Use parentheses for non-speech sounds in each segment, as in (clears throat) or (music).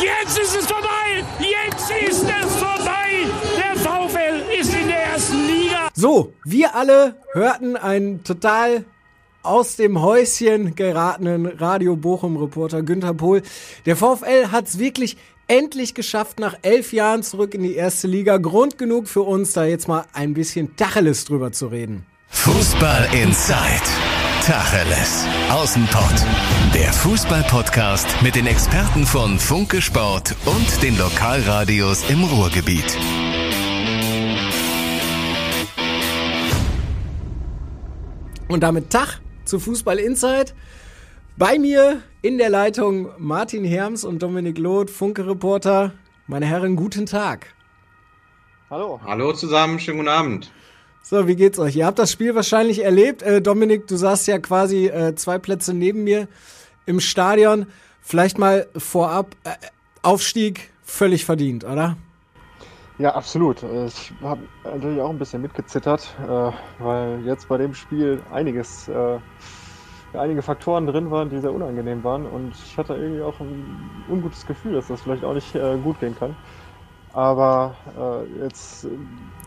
Jetzt ist es vorbei! Jetzt ist es vorbei! Der VfL ist in der ersten Liga! So, wir alle hörten einen total aus dem Häuschen geratenen Radio Bochum-Reporter Günther Pohl. Der VfL hat es wirklich endlich geschafft, nach elf Jahren zurück in die erste Liga. Grund genug für uns, da jetzt mal ein bisschen Tacheles drüber zu reden. Fußball Inside. Tacheles. Außenpott. Der Fußball-Podcast mit den Experten von Funke Sport und den Lokalradios im Ruhrgebiet. Und damit Tag zu Fußball Inside. Bei mir in der Leitung Martin Herms und Dominik Loth, Funke-Reporter. Meine Herren, guten Tag. Hallo. Hallo zusammen, schönen guten Abend. So, wie geht's euch? Ihr habt das Spiel wahrscheinlich erlebt. Äh, Dominik, du saßt ja quasi äh, zwei Plätze neben mir im Stadion. Vielleicht mal vorab, äh, Aufstieg völlig verdient, oder? Ja, absolut. Ich habe natürlich auch ein bisschen mitgezittert, äh, weil jetzt bei dem Spiel einiges, äh, einige Faktoren drin waren, die sehr unangenehm waren. Und ich hatte irgendwie auch ein ungutes Gefühl, dass das vielleicht auch nicht äh, gut gehen kann. Aber jetzt,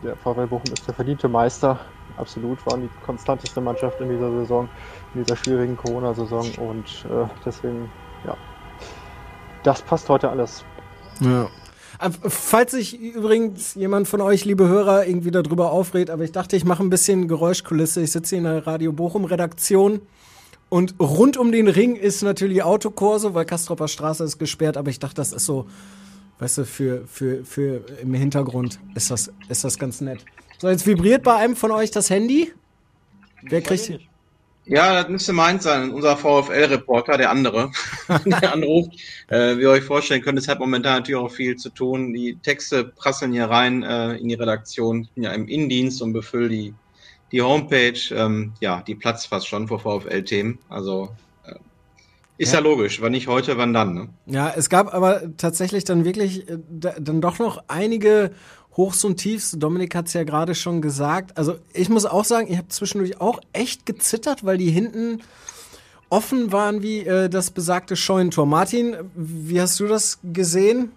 der VfL Bochum ist der verdiente Meister. Absolut, waren die konstanteste Mannschaft in dieser Saison, in dieser schwierigen Corona-Saison. Und äh, deswegen, ja, das passt heute alles. Ja. Falls sich übrigens jemand von euch, liebe Hörer, irgendwie darüber aufregt, aber ich dachte, ich mache ein bisschen Geräuschkulisse. Ich sitze hier in der Radio Bochum Redaktion und rund um den Ring ist natürlich Autokurse, weil Kastropper Straße ist gesperrt, aber ich dachte, das ist so, weißt du, für, für, für im Hintergrund ist das, ist das ganz nett. So, jetzt vibriert bei einem von euch das Handy. Wer kriegt. Ja, das müsste meint sein, unser VfL-Reporter, der andere, (laughs) der anruft. Äh, wie ihr euch vorstellen könnt, es hat momentan natürlich auch viel zu tun. Die Texte prasseln hier rein äh, in die Redaktion. Ich bin ja im Innendienst und befülle die, die Homepage. Ähm, ja, die platzt fast schon vor VfL-Themen. Also ist ja. ja. logisch, wann nicht heute, wann dann. Ne? Ja, es gab aber tatsächlich dann wirklich äh, dann doch noch einige Hochs und Tiefs. Dominik hat es ja gerade schon gesagt. Also ich muss auch sagen, ich habe zwischendurch auch echt gezittert, weil die hinten offen waren wie äh, das besagte Scheunentor. Martin, wie hast du das gesehen?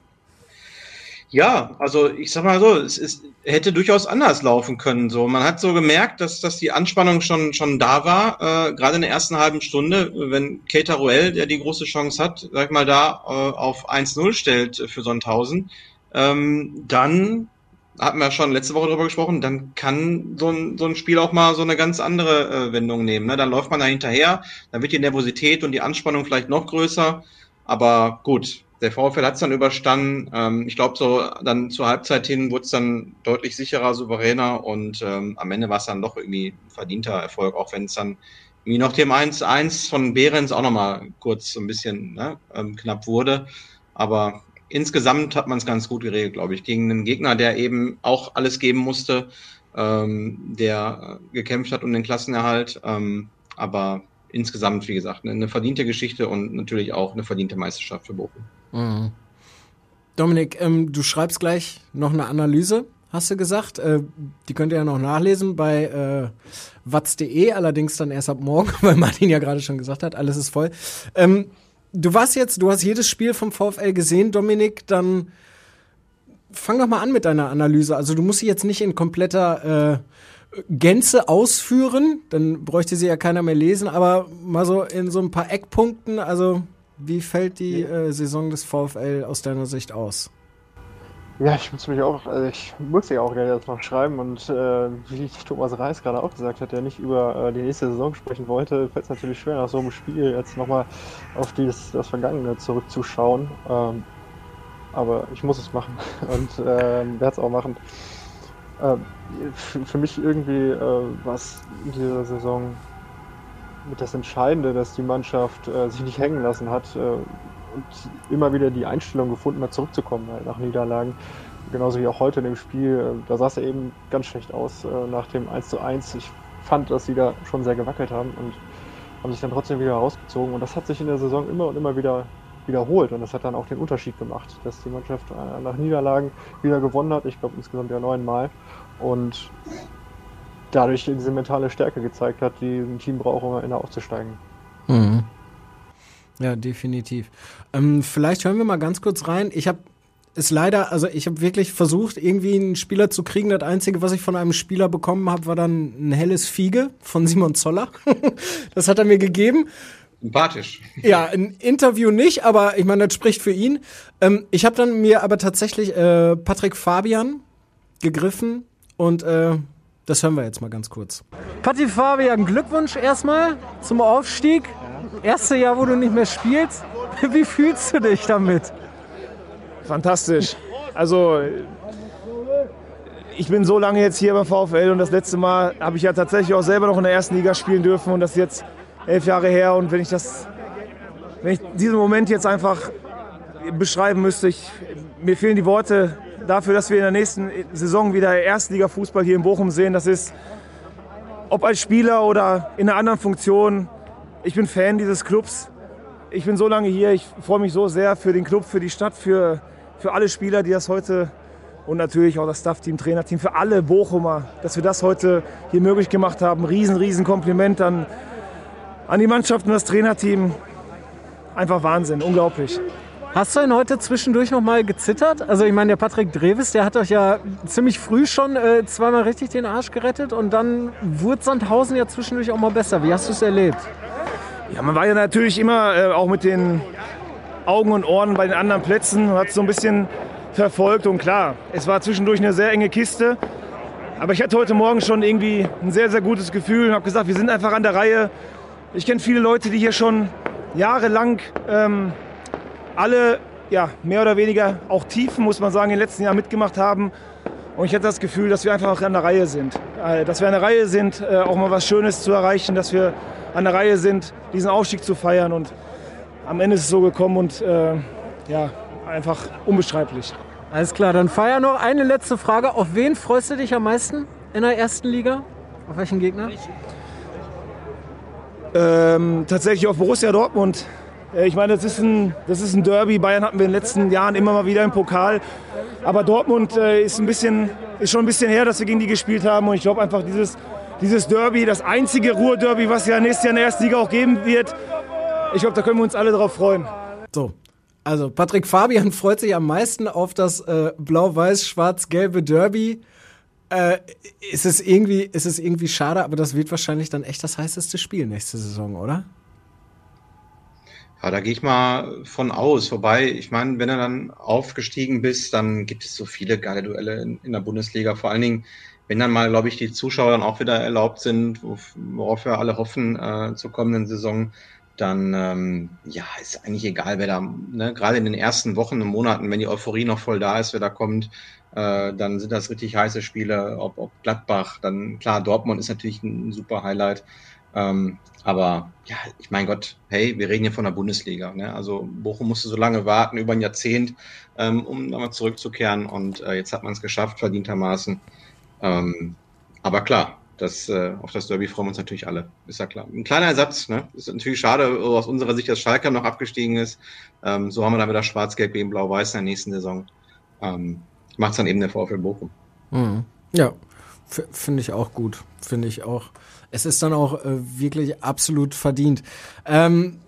Ja, also ich sag mal so, es ist, hätte durchaus anders laufen können. So, man hat so gemerkt, dass, dass die Anspannung schon schon da war, äh, gerade in der ersten halben Stunde, wenn Keita Ruel, der die große Chance hat, sag ich mal da äh, auf 1-0 stellt für Sonnthausen, ähm, dann hatten wir schon letzte Woche drüber gesprochen, dann kann so ein, so ein Spiel auch mal so eine ganz andere äh, Wendung nehmen. Ne? Dann läuft man da hinterher, dann wird die Nervosität und die Anspannung vielleicht noch größer. Aber gut, der VfL hat es dann überstanden. Ähm, ich glaube, so dann zur Halbzeit hin wurde es dann deutlich sicherer, souveräner und ähm, am Ende war es dann doch irgendwie ein verdienter Erfolg, auch wenn es dann wie noch dem 1-1 von Behrens auch nochmal kurz so ein bisschen ne, ähm, knapp wurde. Aber insgesamt hat man es ganz gut geregelt, glaube ich, gegen einen Gegner, der eben auch alles geben musste, ähm, der gekämpft hat um den Klassenerhalt. Ähm, aber insgesamt, wie gesagt, eine verdiente Geschichte und natürlich auch eine verdiente Meisterschaft für Bochum. Mhm. Dominik, ähm, du schreibst gleich noch eine Analyse, hast du gesagt. Äh, die könnt ihr ja noch nachlesen bei äh, watz.de, allerdings dann erst ab morgen, (laughs) weil Martin ja gerade schon gesagt hat, alles ist voll. Ähm, du warst jetzt, du hast jedes Spiel vom VfL gesehen, Dominik, dann fang doch mal an mit deiner Analyse. Also du musst sie jetzt nicht in kompletter äh, Gänze ausführen, dann bräuchte sie ja keiner mehr lesen, aber mal so in so ein paar Eckpunkten, also wie fällt die äh, Saison des VfL aus deiner Sicht aus? Ja, ich muss mich auch, also ich muss ja auch gerne jetzt noch schreiben und äh, wie Thomas Reis gerade auch gesagt hat, der nicht über äh, die nächste Saison sprechen wollte, fällt es natürlich schwer, nach so einem Spiel jetzt nochmal auf dieses, das Vergangene zurückzuschauen. Ähm, aber ich muss es machen (laughs) und äh, werde es auch machen. Äh, für mich irgendwie äh, was in dieser Saison das Entscheidende, dass die Mannschaft äh, sich nicht hängen lassen hat äh, und immer wieder die Einstellung gefunden hat, zurückzukommen halt nach Niederlagen. Genauso wie auch heute in dem Spiel. Äh, da sah es eben ganz schlecht aus äh, nach dem 1 zu 1. Ich fand, dass sie da schon sehr gewackelt haben und haben sich dann trotzdem wieder rausgezogen. Und das hat sich in der Saison immer und immer wieder wiederholt. Und das hat dann auch den Unterschied gemacht, dass die Mannschaft äh, nach Niederlagen wieder gewonnen hat. Ich glaube insgesamt ja neunmal. Und dadurch diese mentale Stärke gezeigt hat, die ein Team braucht, um am Ende aufzusteigen. Mhm. Ja, definitiv. Ähm, vielleicht hören wir mal ganz kurz rein. Ich habe es leider, also ich habe wirklich versucht, irgendwie einen Spieler zu kriegen. Das Einzige, was ich von einem Spieler bekommen habe, war dann ein helles Fiege von Simon Zoller. (laughs) das hat er mir gegeben. Sympathisch. Ja, ein Interview nicht, aber ich meine, das spricht für ihn. Ähm, ich habe dann mir aber tatsächlich äh, Patrick Fabian gegriffen und äh, das hören wir jetzt mal ganz kurz. Patrick Fabian, Glückwunsch erstmal zum Aufstieg. Erste Jahr, wo du nicht mehr spielst. (laughs) Wie fühlst du dich damit? Fantastisch. Also ich bin so lange jetzt hier beim VfL und das letzte Mal habe ich ja tatsächlich auch selber noch in der ersten Liga spielen dürfen und das ist jetzt elf Jahre her und wenn ich das, wenn ich diesen Moment jetzt einfach beschreiben müsste, ich, mir fehlen die Worte dafür, dass wir in der nächsten Saison wieder Erstliga-Fußball hier in Bochum sehen. Das ist, ob als Spieler oder in einer anderen Funktion, ich bin Fan dieses Clubs. Ich bin so lange hier, ich freue mich so sehr für den Club, für die Stadt, für, für alle Spieler, die das heute und natürlich auch das Staff-Team, Trainerteam, für alle Bochumer, dass wir das heute hier möglich gemacht haben. Riesen, riesen Kompliment an, an die Mannschaft und das Trainerteam. Einfach Wahnsinn, unglaublich. Hast du denn heute zwischendurch noch mal gezittert? Also ich meine, der Patrick Dreves, der hat euch ja ziemlich früh schon äh, zweimal richtig den Arsch gerettet und dann wurde Sandhausen ja zwischendurch auch mal besser. Wie hast du es erlebt? Ja, man war ja natürlich immer äh, auch mit den Augen und Ohren bei den anderen Plätzen hat so ein bisschen verfolgt. Und klar, es war zwischendurch eine sehr enge Kiste. Aber ich hatte heute Morgen schon irgendwie ein sehr, sehr gutes Gefühl und habe gesagt, wir sind einfach an der Reihe. Ich kenne viele Leute, die hier schon jahrelang ähm, alle ja, mehr oder weniger auch Tiefen, muss man sagen, in den letzten Jahren mitgemacht haben. Und ich hatte das Gefühl, dass wir einfach an der Reihe sind. Äh, dass wir an der Reihe sind, äh, auch mal was Schönes zu erreichen, dass wir an der Reihe sind, diesen Aufstieg zu feiern. Und am Ende ist es so gekommen und äh, ja, einfach unbeschreiblich. Alles klar, dann feier noch eine letzte Frage. Auf wen freust du dich am meisten in der ersten Liga? Auf welchen Gegner? Ähm, tatsächlich auf Borussia Dortmund. Äh, ich meine, das ist, ein, das ist ein Derby. Bayern hatten wir in den letzten Jahren immer mal wieder im Pokal. Aber Dortmund äh, ist, ein bisschen, ist schon ein bisschen her, dass wir gegen die gespielt haben. Und ich glaube einfach, dieses, dieses Derby, das einzige Ruhr-Derby, was ja nächstes Jahr in der ersten Liga auch geben wird, ich glaube, da können wir uns alle drauf freuen. So. Also Patrick Fabian (laughs) freut sich am meisten auf das äh, blau-weiß-schwarz-gelbe Derby. Äh, ist, es irgendwie, ist es irgendwie schade, aber das wird wahrscheinlich dann echt das heißeste Spiel nächste Saison, oder? Ja, da gehe ich mal von aus. Wobei, ich meine, wenn du dann aufgestiegen bist, dann gibt es so viele geile Duelle in, in der Bundesliga. Vor allen Dingen, wenn dann mal, glaube ich, die Zuschauer dann auch wieder erlaubt sind, worauf wir alle hoffen äh, zur kommenden Saison, dann ähm, ja, ist eigentlich egal, wer da, ne, gerade in den ersten Wochen und Monaten, wenn die Euphorie noch voll da ist, wer da kommt, äh, dann sind das richtig heiße Spiele, ob, ob Gladbach, dann klar, Dortmund ist natürlich ein super Highlight. Ähm, aber ja, ich mein Gott, hey, wir reden hier von der Bundesliga. Ne? Also Bochum musste so lange warten, über ein Jahrzehnt, ähm, um nochmal zurückzukehren. Und äh, jetzt hat man es geschafft, verdientermaßen. Ähm, aber klar, das, äh, auf das Derby freuen wir uns natürlich alle, ist ja klar. Ein kleiner Ersatz, ne? Ist natürlich schade aus unserer Sicht, dass Schalke noch abgestiegen ist. Ähm, so haben wir dann wieder Schwarz-Gelb gegen Blau-Weiß in der nächsten Saison. Ähm, Macht dann eben der VfL Bochum. Mhm. Ja, finde ich auch gut. Finde ich auch. Es ist dann auch äh, wirklich absolut verdient. Ähm,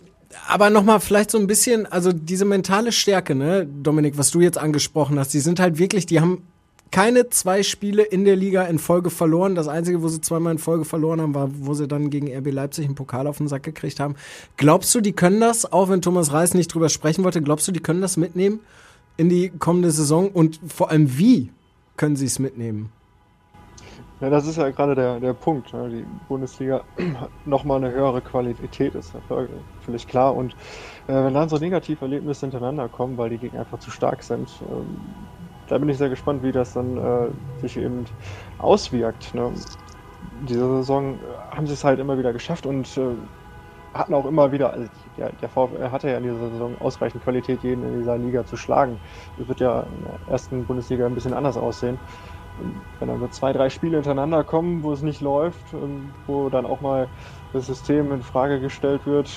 aber nochmal vielleicht so ein bisschen, also diese mentale Stärke, ne, Dominik, was du jetzt angesprochen hast, die sind halt wirklich, die haben keine zwei Spiele in der Liga in Folge verloren. Das Einzige, wo sie zweimal in Folge verloren haben, war, wo sie dann gegen RB Leipzig einen Pokal auf den Sack gekriegt haben. Glaubst du, die können das, auch wenn Thomas Reis nicht drüber sprechen wollte, glaubst du, die können das mitnehmen in die kommende Saison? Und vor allem, wie können sie es mitnehmen? Ja, das ist ja gerade der, der Punkt. Ne? Die Bundesliga (clears throat) hat nochmal eine höhere Qualität, ist völlig klar. Und äh, wenn dann so Negativerlebnisse hintereinander kommen, weil die Gegner einfach zu stark sind, ähm, da bin ich sehr gespannt, wie das dann äh, sich eben auswirkt. Ne? Diese Saison äh, haben sie es halt immer wieder geschafft und äh, hatten auch immer wieder, also der, der VfL hatte ja in dieser Saison ausreichend Qualität, jeden in dieser Liga zu schlagen. Das wird ja in der ersten Bundesliga ein bisschen anders aussehen. Wenn dann so zwei, drei Spiele hintereinander kommen, wo es nicht läuft, wo dann auch mal das System in Frage gestellt wird,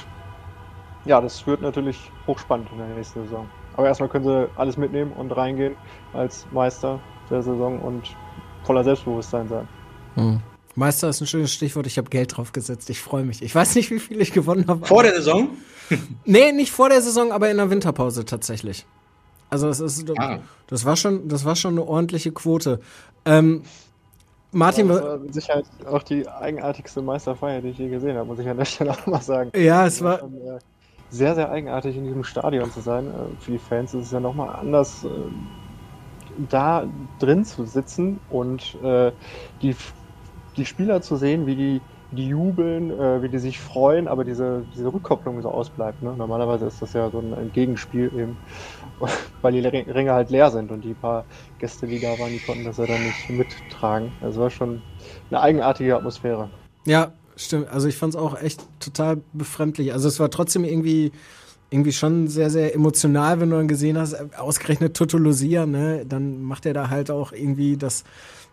ja, das wird natürlich hochspannend in der nächsten Saison. Aber erstmal können sie alles mitnehmen und reingehen als Meister der Saison und voller Selbstbewusstsein sein. Hm. Meister ist ein schönes Stichwort. Ich habe Geld drauf gesetzt. Ich freue mich. Ich weiß nicht, wie viel ich gewonnen habe. Vor der Saison? nee, nicht vor der Saison, aber in der Winterpause tatsächlich. Also das ist, Ah. das war schon, das war schon eine ordentliche Quote. Ähm, Martin, das wa- war mit Sicherheit auch die eigenartigste Meisterfeier, die ich je gesehen habe, muss ich an der Stelle auch mal sagen. ja, es war, äh, sehr, sehr eigenartig in diesem Stadion zu sein. Äh, Für die Fans ist es ja nochmal anders, äh, da drin zu sitzen und die, die Spieler zu sehen, wie die, die jubeln, äh, wie die sich freuen, aber diese, diese Rückkopplung so ausbleibt. Ne? Normalerweise ist das ja so ein, ein Gegenspiel eben, (laughs) weil die Ring- Ringe halt leer sind und die paar Gäste, die da waren, die konnten das ja dann nicht mittragen. Also war schon eine eigenartige Atmosphäre. Ja, stimmt. Also ich fand es auch echt total befremdlich. Also es war trotzdem irgendwie, irgendwie schon sehr, sehr emotional, wenn du dann gesehen hast, ausgerechnet Toto Lucia, ne, dann macht er da halt auch irgendwie das,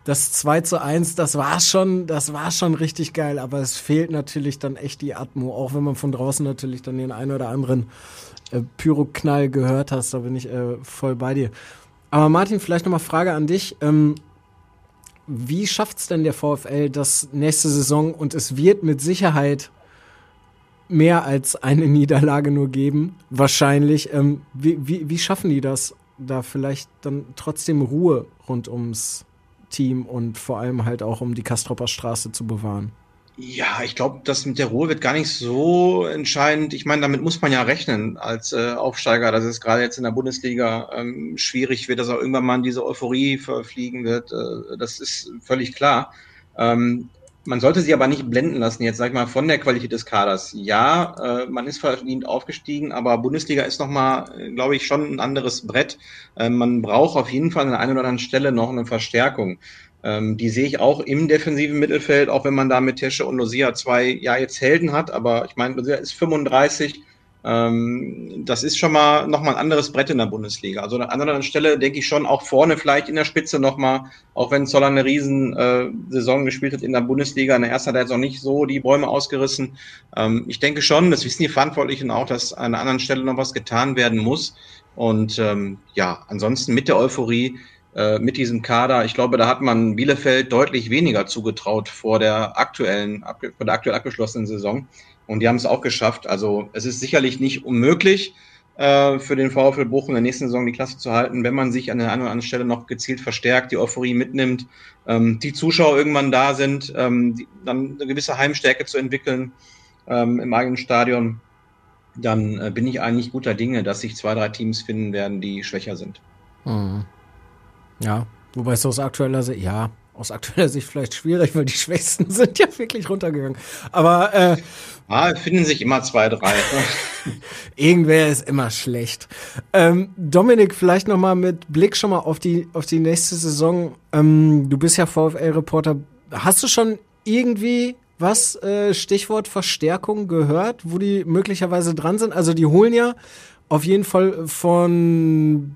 das 2 zu 1, das war schon, das war schon richtig geil, aber es fehlt natürlich dann echt die Atmo, auch wenn man von draußen natürlich dann den einen oder anderen äh, Pyroknall gehört hast, da bin ich äh, voll bei dir. Aber Martin, vielleicht nochmal Frage an dich. Ähm, wie schafft's denn der VfL das nächste Saison und es wird mit Sicherheit mehr als eine Niederlage nur geben, wahrscheinlich. Ähm, wie, wie, wie schaffen die das, da vielleicht dann trotzdem Ruhe rund ums Team und vor allem halt auch um die Kastropper Straße zu bewahren? Ja, ich glaube, das mit der Ruhe wird gar nicht so entscheidend. Ich meine, damit muss man ja rechnen als äh, Aufsteiger, dass es gerade jetzt in der Bundesliga ähm, schwierig wird, dass auch irgendwann mal in diese Euphorie verfliegen wird. Äh, das ist völlig klar. Ähm, man sollte sich aber nicht blenden lassen, jetzt sag ich mal, von der Qualität des Kaders. Ja, äh, man ist verdient aufgestiegen, aber Bundesliga ist nochmal, glaube ich, schon ein anderes Brett. Äh, man braucht auf jeden Fall an der einen oder anderen Stelle noch eine Verstärkung. Ähm, die sehe ich auch im defensiven Mittelfeld, auch wenn man da mit Tesche und Lucia zwei, ja, jetzt Helden hat, aber ich meine, Lucia ist 35. Ähm, das ist schon mal nochmal ein anderes Brett in der Bundesliga. Also an einer anderen Stelle denke ich schon auch vorne vielleicht in der Spitze nochmal, auch wenn Zoller eine riesen äh, gespielt hat in der Bundesliga. In der ersten hat er jetzt auch nicht so die Bäume ausgerissen. Ähm, ich denke schon, das wissen die Verantwortlichen auch, dass an einer anderen Stelle noch was getan werden muss. Und ähm, ja, ansonsten mit der Euphorie äh, mit diesem Kader. Ich glaube, da hat man Bielefeld deutlich weniger zugetraut vor der aktuellen, vor der aktuell abgeschlossenen Saison. Und die haben es auch geschafft. Also es ist sicherlich nicht unmöglich äh, für den VfL Bochum in der nächsten Saison die Klasse zu halten, wenn man sich an der einen oder anderen Stelle noch gezielt verstärkt, die Euphorie mitnimmt, ähm, die Zuschauer irgendwann da sind, ähm, die, dann eine gewisse Heimstärke zu entwickeln ähm, im eigenen Stadion. Dann äh, bin ich eigentlich guter Dinge, dass sich zwei, drei Teams finden werden, die schwächer sind. Mhm. Ja, wobei es aus aktueller Sicht, ja, aus aktueller Sicht vielleicht schwierig, weil die Schwächsten (laughs) sind ja wirklich runtergegangen. Aber äh, Ah, finden sich immer zwei, drei. (laughs) irgendwer ist immer schlecht. Ähm, Dominik, vielleicht noch mal mit Blick schon mal auf die auf die nächste Saison. Ähm, du bist ja VfL-Reporter. Hast du schon irgendwie was äh, Stichwort Verstärkung gehört, wo die möglicherweise dran sind? Also die holen ja auf jeden Fall von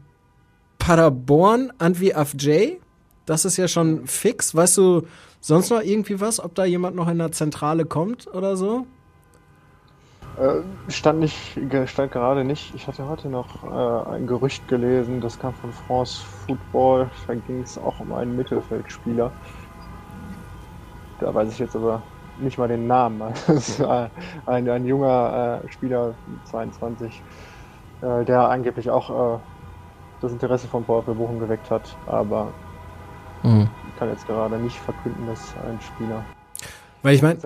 Paderborn Antwi Afjay. Das ist ja schon fix. Weißt du sonst noch irgendwie was, ob da jemand noch in der Zentrale kommt oder so? Äh, stand nicht, stand gerade nicht. Ich hatte heute noch äh, ein Gerücht gelesen, das kam von France Football. Da ging es auch um einen Mittelfeldspieler. Da weiß ich jetzt aber nicht mal den Namen. (laughs) Ein, ein junger äh, Spieler, 22, äh, der angeblich auch äh, das Interesse vom VfB Bochum geweckt hat, aber Mhm. ich kann jetzt gerade nicht verkünden, dass ein Spieler Weil ich meine.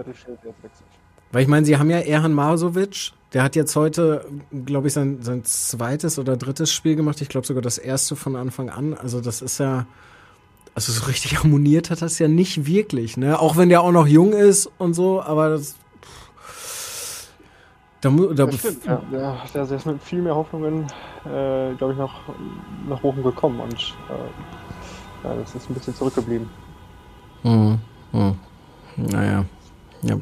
Weil ich meine, sie haben ja Erhan Masovic, der hat jetzt heute, glaube ich, sein, sein zweites oder drittes Spiel gemacht. Ich glaube sogar das erste von Anfang an. Also das ist ja, also so richtig harmoniert hat das ja nicht wirklich, ne? Auch wenn der auch noch jung ist und so, aber das. Da, da, Das stimmt, ja. Der, der, ist mit viel mehr Hoffnungen, äh, glaube ich, nach, nach Bochum gekommen und äh, ja, das ist ein bisschen zurückgeblieben. Hm, hm. Naja. Ja,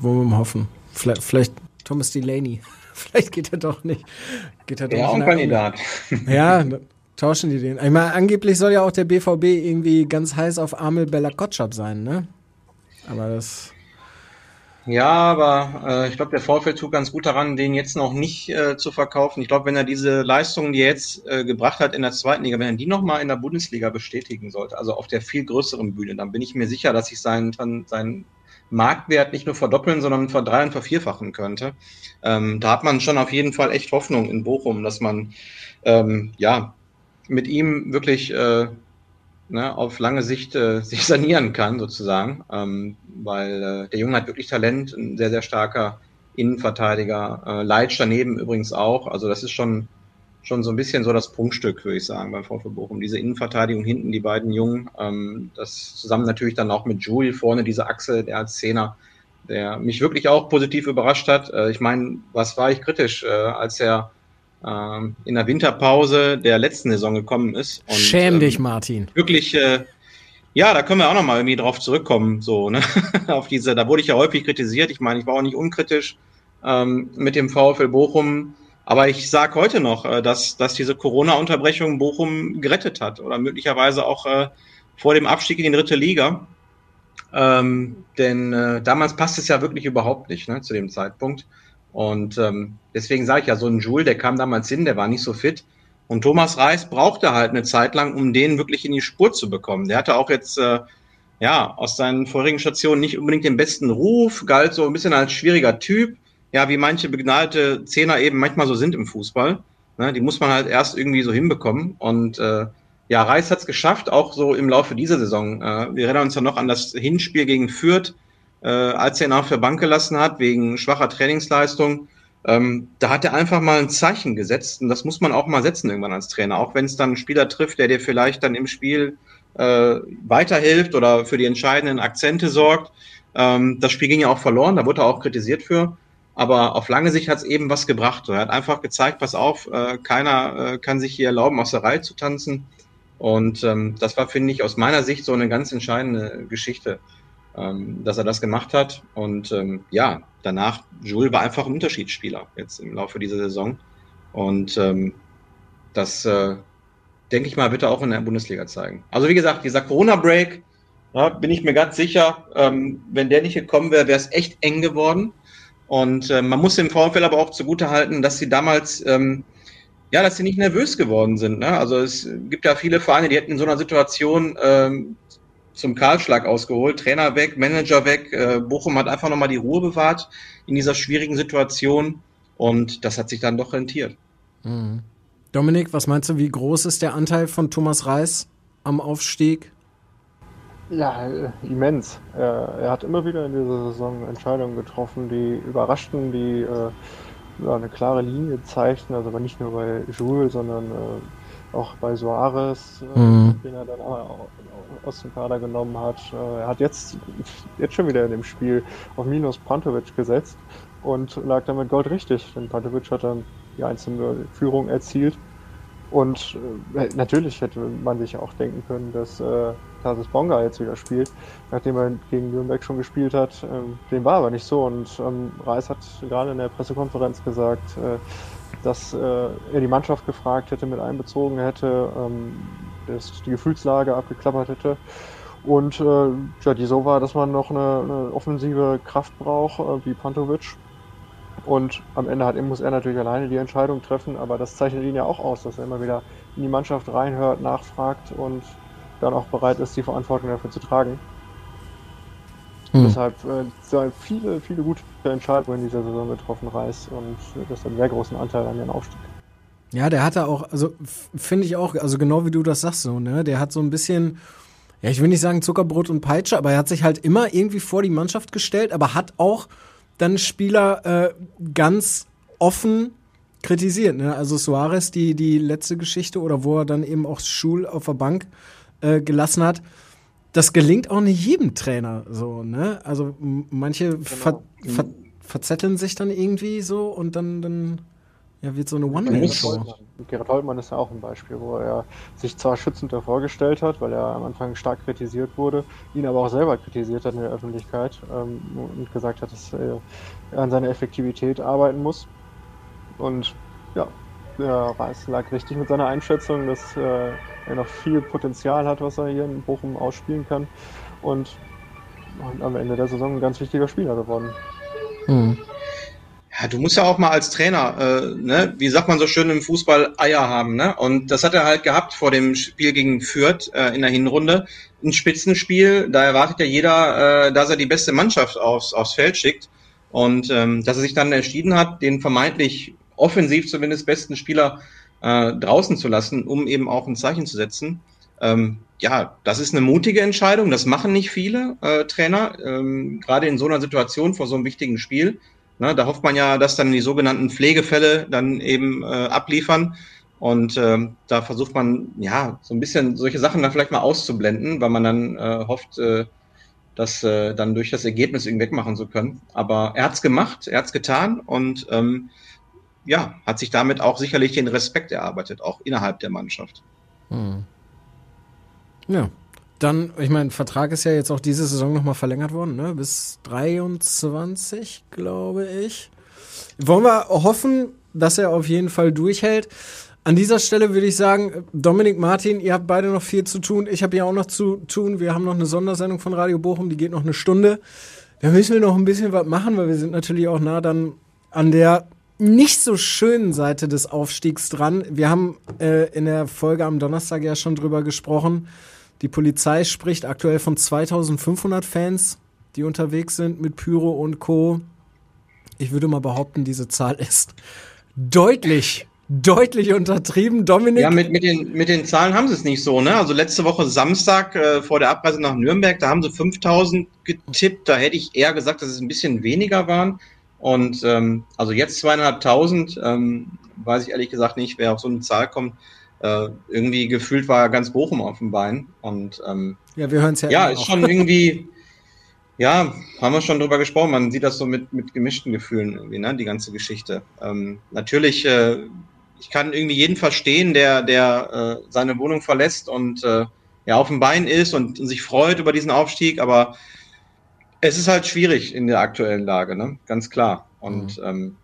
wollen wir mal hoffen. Vielleicht, vielleicht Thomas Delaney. (laughs) Vielleicht geht er doch nicht. Geht er doch Ja, auch ein Kandidat. Ja, (laughs) tauschen die den. Ich meine, angeblich soll ja auch der BVB irgendwie ganz heiß auf Amel Bella Kotschap sein, ne? Aber das. Ja, aber äh, ich glaube, der VfL tut ganz gut daran, den jetzt noch nicht äh, zu verkaufen. Ich glaube, wenn er diese Leistungen, die er jetzt äh, gebracht hat in der zweiten Liga, wenn er die nochmal in der Bundesliga bestätigen sollte, also auf der viel größeren Bühne, dann bin ich mir sicher, dass sich sein, sein Marktwert nicht nur verdoppeln, sondern verdreifachen, vervierfachen könnte. Ähm, da hat man schon auf jeden Fall echt Hoffnung in Bochum, dass man ähm, ja mit ihm wirklich äh, ne, auf lange Sicht äh, (laughs) sich sanieren kann, sozusagen, ähm, weil äh, der Junge hat wirklich Talent, ein sehr, sehr starker Innenverteidiger, äh, Leitsch daneben übrigens auch, also das ist schon, schon so ein bisschen so das Prunkstück, würde ich sagen, beim VfB Bochum. Diese Innenverteidigung hinten, die beiden Jungen, ähm, das zusammen natürlich dann auch mit Jules vorne, diese Achse, der als Zehner, der mich wirklich auch positiv überrascht hat. Äh, ich meine, was war ich kritisch, äh, als er ähm, in der Winterpause der letzten Saison gekommen ist. Und, Schäm dich, ähm, Martin. Wirklich, äh, ja, da können wir auch nochmal irgendwie drauf zurückkommen, so, ne? (laughs) Auf diese, da wurde ich ja häufig kritisiert. Ich meine, ich war auch nicht unkritisch ähm, mit dem VfL Bochum. Aber ich sage heute noch, äh, dass, dass diese Corona-Unterbrechung Bochum gerettet hat oder möglicherweise auch äh, vor dem Abstieg in die dritte Liga. Ähm, denn äh, damals passt es ja wirklich überhaupt nicht ne, zu dem Zeitpunkt. Und ähm, deswegen sage ich ja, so ein Joule, der kam damals hin, der war nicht so fit. Und Thomas Reis brauchte halt eine Zeit lang, um den wirklich in die Spur zu bekommen. Der hatte auch jetzt äh, ja aus seinen vorigen Stationen nicht unbedingt den besten Ruf, galt so ein bisschen als schwieriger Typ. Ja, wie manche begnadete Zehner eben manchmal so sind im Fußball. Ne, die muss man halt erst irgendwie so hinbekommen. Und äh, ja, Reis hat es geschafft, auch so im Laufe dieser Saison. Äh, wir erinnern uns ja noch an das Hinspiel gegen Fürth, äh, als er ihn auch für Bank gelassen hat, wegen schwacher Trainingsleistung. Ähm, da hat er einfach mal ein Zeichen gesetzt und das muss man auch mal setzen irgendwann als Trainer, auch wenn es dann einen Spieler trifft, der dir vielleicht dann im Spiel äh, weiterhilft oder für die entscheidenden Akzente sorgt. Ähm, das Spiel ging ja auch verloren, da wurde er auch kritisiert für. Aber auf lange Sicht hat es eben was gebracht. Er hat einfach gezeigt, pass auf, äh, keiner äh, kann sich hier erlauben, aus der Reihe zu tanzen. Und ähm, das war, finde ich, aus meiner Sicht so eine ganz entscheidende Geschichte dass er das gemacht hat. Und ähm, ja, danach, Jules war einfach ein Unterschiedsspieler jetzt im Laufe dieser Saison. Und ähm, das, äh, denke ich mal, wird er auch in der Bundesliga zeigen. Also wie gesagt, dieser Corona-Break, ja, bin ich mir ganz sicher, ähm, wenn der nicht gekommen wäre, wäre es echt eng geworden. Und äh, man muss dem VfL aber auch zugute halten, dass sie damals, ähm, ja, dass sie nicht nervös geworden sind. Ne? Also es gibt ja viele Vereine, die hätten in so einer Situation ähm, zum Kahlschlag ausgeholt. Trainer weg, Manager weg. Äh, Bochum hat einfach nochmal die Ruhe bewahrt in dieser schwierigen Situation und das hat sich dann doch rentiert. Mhm. Dominik, was meinst du, wie groß ist der Anteil von Thomas Reis am Aufstieg? Ja, immens. Er, hat immer wieder in dieser Saison Entscheidungen getroffen, die überraschten, die äh, eine klare Linie zeigten, also aber nicht nur bei Jules, sondern äh, auch bei Soares, äh, mhm. den er dann auch aus dem Kader genommen hat. Äh, er hat jetzt, jetzt schon wieder in dem Spiel auf Minus Pantovic gesetzt und lag damit Gold richtig, denn Pantovic hat dann die einzelne Führung erzielt. Und äh, natürlich hätte man sich auch denken können, dass äh, Tarsis Bonga jetzt wieder spielt, nachdem er gegen Nürnberg schon gespielt hat. Ähm, dem war aber nicht so. Und ähm, Reis hat gerade in der Pressekonferenz gesagt, äh, dass äh, er die Mannschaft gefragt hätte, mit einbezogen hätte, ähm, das die Gefühlslage abgeklappert hätte. Und äh, ja, die so war, dass man noch eine, eine offensive Kraft braucht, äh, wie Pantovic. Und am Ende hat, muss er natürlich alleine die Entscheidung treffen, aber das zeichnet ihn ja auch aus, dass er immer wieder in die Mannschaft reinhört, nachfragt und dann auch bereit ist, die Verantwortung dafür zu tragen. Mhm. Deshalb äh, viele, viele gute Entscheidungen in dieser Saison getroffen, Reis, und das hat einen sehr großen Anteil an den Aufstieg. Ja, der hatte auch, also finde ich auch, also genau wie du das sagst so, ne, der hat so ein bisschen, ja, ich will nicht sagen Zuckerbrot und Peitsche, aber er hat sich halt immer irgendwie vor die Mannschaft gestellt, aber hat auch dann Spieler äh, ganz offen kritisiert, ne? Also Suarez, die, die letzte Geschichte oder wo er dann eben auch Schul auf der Bank äh, gelassen hat. Das gelingt auch nicht jedem Trainer so, ne? Also manche genau. ver, ver, verzetteln sich dann irgendwie so und dann, dann ja, wird so eine One-Man-Show. Gerhard Holtmann ist ja auch ein Beispiel, wo er sich zwar schützend davor gestellt hat, weil er am Anfang stark kritisiert wurde, ihn aber auch selber kritisiert hat in der Öffentlichkeit ähm, und gesagt hat, dass er an seiner Effektivität arbeiten muss. Und ja, er Reis lag richtig mit seiner Einschätzung, dass äh, er noch viel Potenzial hat, was er hier in Bochum ausspielen kann. Und, und am Ende der Saison ein ganz wichtiger Spieler geworden. Mhm. Ja, du musst ja auch mal als Trainer, äh, ne, wie sagt man so schön im Fußball, Eier haben, ne? Und das hat er halt gehabt vor dem Spiel gegen Fürth äh, in der Hinrunde. Ein Spitzenspiel, da erwartet ja jeder, äh, dass er die beste Mannschaft aufs, aufs Feld schickt. Und ähm, dass er sich dann entschieden hat, den vermeintlich offensiv zumindest besten Spieler äh, draußen zu lassen, um eben auch ein Zeichen zu setzen. Ähm, ja, das ist eine mutige Entscheidung. Das machen nicht viele äh, Trainer, ähm, gerade in so einer Situation vor so einem wichtigen Spiel. Ne, da hofft man ja, dass dann die sogenannten Pflegefälle dann eben äh, abliefern. Und ähm, da versucht man ja so ein bisschen solche Sachen dann vielleicht mal auszublenden, weil man dann äh, hofft, äh, das äh, dann durch das Ergebnis irgendwie wegmachen zu können. Aber er hat's gemacht, er hat's getan und ähm, ja, hat sich damit auch sicherlich den Respekt erarbeitet, auch innerhalb der Mannschaft. Hm. Ja. Dann, ich meine, Vertrag ist ja jetzt auch diese Saison nochmal verlängert worden, ne? Bis 23, glaube ich. Wollen wir hoffen, dass er auf jeden Fall durchhält. An dieser Stelle würde ich sagen, Dominik Martin, ihr habt beide noch viel zu tun. Ich habe ja auch noch zu tun. Wir haben noch eine Sondersendung von Radio Bochum, die geht noch eine Stunde. Da müssen wir noch ein bisschen was machen, weil wir sind natürlich auch nah dann an der nicht so schönen Seite des Aufstiegs dran. Wir haben äh, in der Folge am Donnerstag ja schon drüber gesprochen. Die Polizei spricht aktuell von 2500 Fans, die unterwegs sind mit Pyro und Co. Ich würde mal behaupten, diese Zahl ist deutlich deutlich untertrieben. Dominik? Ja, mit, mit, den, mit den Zahlen haben sie es nicht so. Ne? Also letzte Woche Samstag äh, vor der Abreise nach Nürnberg, da haben sie 5000 getippt. Da hätte ich eher gesagt, dass es ein bisschen weniger waren. Und ähm, also jetzt zweieinhalbtausend, ähm, weiß ich ehrlich gesagt nicht, wer auf so eine Zahl kommt. Äh, irgendwie gefühlt war ganz Bochum auf dem Bein. Und ähm, ja, wir hören es ja. Ja, ist schon irgendwie. Ja, haben wir schon drüber gesprochen. Man sieht das so mit, mit gemischten Gefühlen irgendwie, ne, die ganze Geschichte. Ähm, natürlich äh, ich kann irgendwie jeden verstehen, der, der äh, seine Wohnung verlässt und äh, ja auf dem Bein ist und, und sich freut über diesen Aufstieg, aber es ist halt schwierig in der aktuellen Lage, ne? Ganz klar. Und mhm. ähm,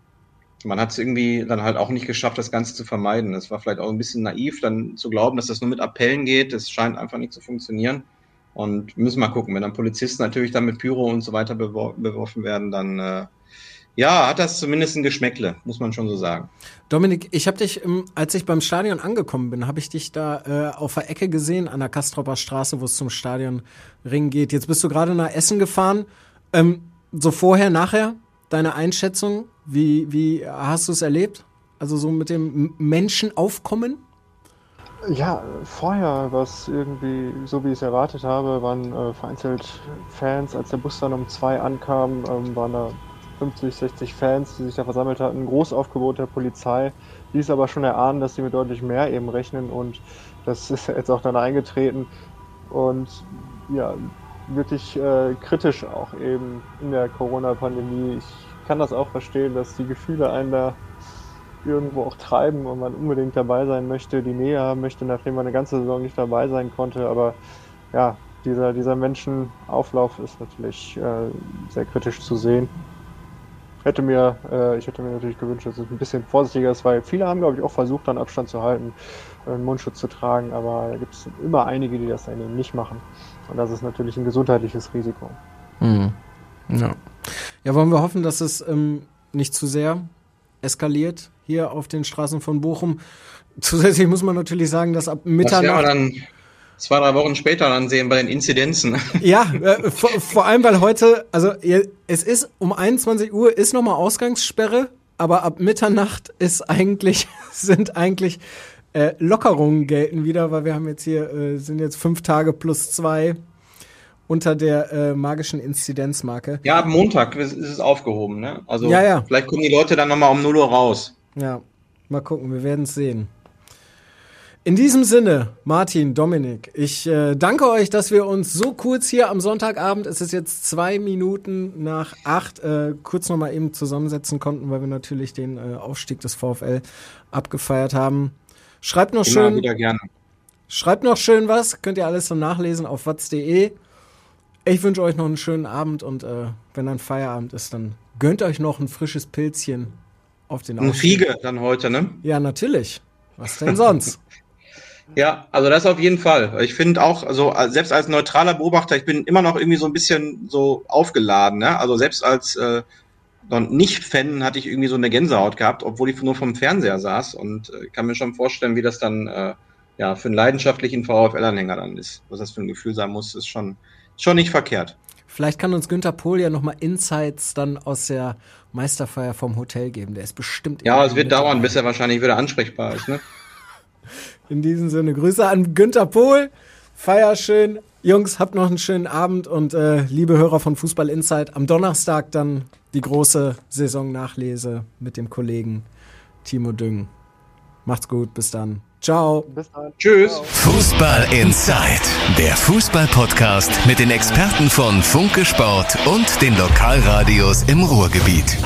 man hat es irgendwie dann halt auch nicht geschafft, das Ganze zu vermeiden. Es war vielleicht auch ein bisschen naiv, dann zu glauben, dass das nur mit Appellen geht. Das scheint einfach nicht zu funktionieren. Und müssen mal gucken, wenn dann Polizisten natürlich dann mit Pyro und so weiter bewor beworfen werden, dann äh, ja, hat das zumindest ein Geschmäckle, muss man schon so sagen. Dominik, ich habe dich, als ich beim Stadion angekommen bin, habe ich dich da äh, auf der Ecke gesehen, an der Kastropper Straße, wo es zum Stadionring geht. Jetzt bist du gerade nach Essen gefahren. Ähm, so vorher, nachher, deine Einschätzung, wie, wie hast du es erlebt? Also so mit dem Menschenaufkommen? Ja, vorher war es irgendwie, so wie ich es erwartet habe, waren äh, vereinzelt Fans, als der Bus dann um zwei ankam, ähm, waren da 50, 60 Fans, die sich da versammelt hatten, ein Großaufgebot der Polizei, ließ aber schon erahnen, dass sie mit deutlich mehr eben rechnen und das ist jetzt auch dann eingetreten und ja, wirklich äh, kritisch auch eben in der Corona-Pandemie. Ich kann das auch verstehen, dass die Gefühle einen da irgendwo auch treiben und man unbedingt dabei sein möchte, die Nähe haben möchte, nachdem man eine ganze Saison nicht dabei sein konnte. Aber ja, dieser, dieser Menschenauflauf ist natürlich äh, sehr kritisch zu sehen hätte mir, äh, ich hätte mir natürlich gewünscht, dass es ein bisschen vorsichtiger ist, weil viele haben, glaube ich, auch versucht, dann Abstand zu halten, äh, einen Mundschutz zu tragen, aber da gibt es immer einige, die das dann eben nicht machen. Und das ist natürlich ein gesundheitliches Risiko. Mhm. Ja. ja, wollen wir hoffen, dass es ähm, nicht zu sehr eskaliert hier auf den Straßen von Bochum. Zusätzlich muss man natürlich sagen, dass ab Mitternacht. Ja, dann zwei, drei Wochen später dann sehen bei den Inzidenzen. Ja, äh, vor, vor, allem, weil heute, also es ist um 21 Uhr ist nochmal Ausgangssperre, aber ab Mitternacht ist eigentlich, (laughs) sind eigentlich äh, Lockerungen gelten wieder, weil wir haben jetzt hier, äh, sind jetzt fünf Tage plus zwei unter der äh, magischen Inzidenzmarke. Ja, ab Montag ist, ist es aufgehoben, ne? Also ja, ja. vielleicht kommen die Leute dann nochmal um 0 Uhr raus. Ja, mal gucken, wir werden es sehen. In diesem Sinne, Martin, Dominik, ich äh, danke euch, dass wir uns so kurz hier am Sonntagabend, es ist jetzt zwei Minuten nach acht, äh, kurz nochmal eben zusammensetzen konnten, weil wir natürlich den äh, Aufstieg des VfL abgefeiert haben. Schreibt noch Immer schön. Wieder gerne. Schreibt noch schön was, könnt ihr alles so nachlesen auf watz.de. Ich wünsche euch noch einen schönen Abend und äh, wenn dann Feierabend ist, dann gönnt euch noch ein frisches Pilzchen auf den Aufstieg. Eine Fiege dann heute, ne? Ja, natürlich. Was denn sonst? (laughs) Ja, also das auf jeden Fall. Ich finde auch, also selbst als neutraler Beobachter, ich bin immer noch irgendwie so ein bisschen so aufgeladen. Ne? Also selbst als äh, Nicht-Fan hatte ich irgendwie so eine Gänsehaut gehabt, obwohl ich nur vom Fernseher saß und äh, kann mir schon vorstellen, wie das dann äh, ja für einen leidenschaftlichen VfL-Anhänger dann ist. Was das für ein Gefühl sein muss, ist schon, schon nicht verkehrt. Vielleicht kann uns Günther Pohl ja nochmal Insights dann aus der Meisterfeier vom Hotel geben. Der ist bestimmt. Ja, es wird dauern, bis er wahrscheinlich wieder ansprechbar ist. Ne? (laughs) In diesem Sinne, Grüße an Günther Pohl. Feier schön. Jungs, habt noch einen schönen Abend und äh, liebe Hörer von Fußball Insight, am Donnerstag dann die große Saisonnachlese mit dem Kollegen Timo Düng. Macht's gut, bis dann. Ciao. Bis dann. Tschüss. Fußball Inside, der Fußball-Podcast mit den Experten von Funke Sport und den Lokalradios im Ruhrgebiet.